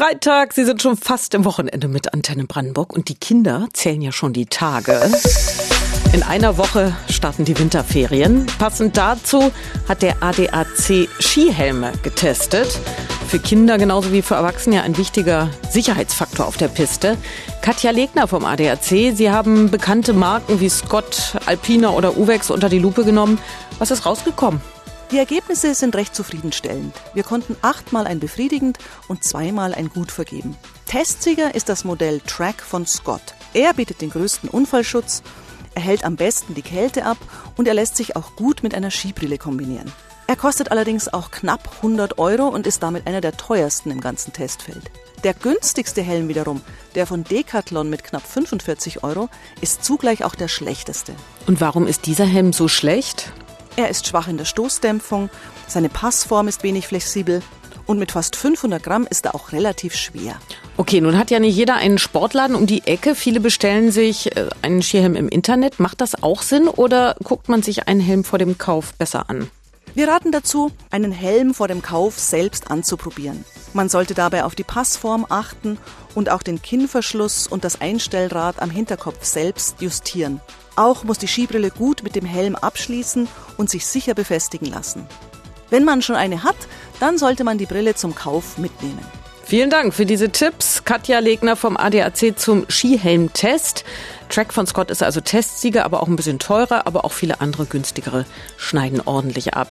Freitag, Sie sind schon fast im Wochenende mit Antenne Brandenburg und die Kinder zählen ja schon die Tage. In einer Woche starten die Winterferien. Passend dazu hat der ADAC Skihelme getestet. Für Kinder genauso wie für Erwachsene ein wichtiger Sicherheitsfaktor auf der Piste. Katja Legner vom ADAC, Sie haben bekannte Marken wie Scott, Alpina oder Uvex unter die Lupe genommen. Was ist rausgekommen? Die Ergebnisse sind recht zufriedenstellend. Wir konnten achtmal ein befriedigend und zweimal ein gut vergeben. Testsieger ist das Modell Track von Scott. Er bietet den größten Unfallschutz, er hält am besten die Kälte ab und er lässt sich auch gut mit einer Skibrille kombinieren. Er kostet allerdings auch knapp 100 Euro und ist damit einer der teuersten im ganzen Testfeld. Der günstigste Helm wiederum, der von Decathlon mit knapp 45 Euro, ist zugleich auch der schlechteste. Und warum ist dieser Helm so schlecht? Er ist schwach in der Stoßdämpfung, seine Passform ist wenig flexibel und mit fast 500 Gramm ist er auch relativ schwer. Okay, nun hat ja nicht jeder einen Sportladen um die Ecke. Viele bestellen sich äh, einen Skihelm im Internet. Macht das auch Sinn oder guckt man sich einen Helm vor dem Kauf besser an? Wir raten dazu, einen Helm vor dem Kauf selbst anzuprobieren. Man sollte dabei auf die Passform achten und auch den Kinnverschluss und das Einstellrad am Hinterkopf selbst justieren. Auch muss die Skibrille gut mit dem Helm abschließen und sich sicher befestigen lassen. Wenn man schon eine hat, dann sollte man die Brille zum Kauf mitnehmen. Vielen Dank für diese Tipps. Katja Legner vom ADAC zum Skihelm-Test. Track von Scott ist also Testsieger, aber auch ein bisschen teurer, aber auch viele andere günstigere schneiden ordentlich ab.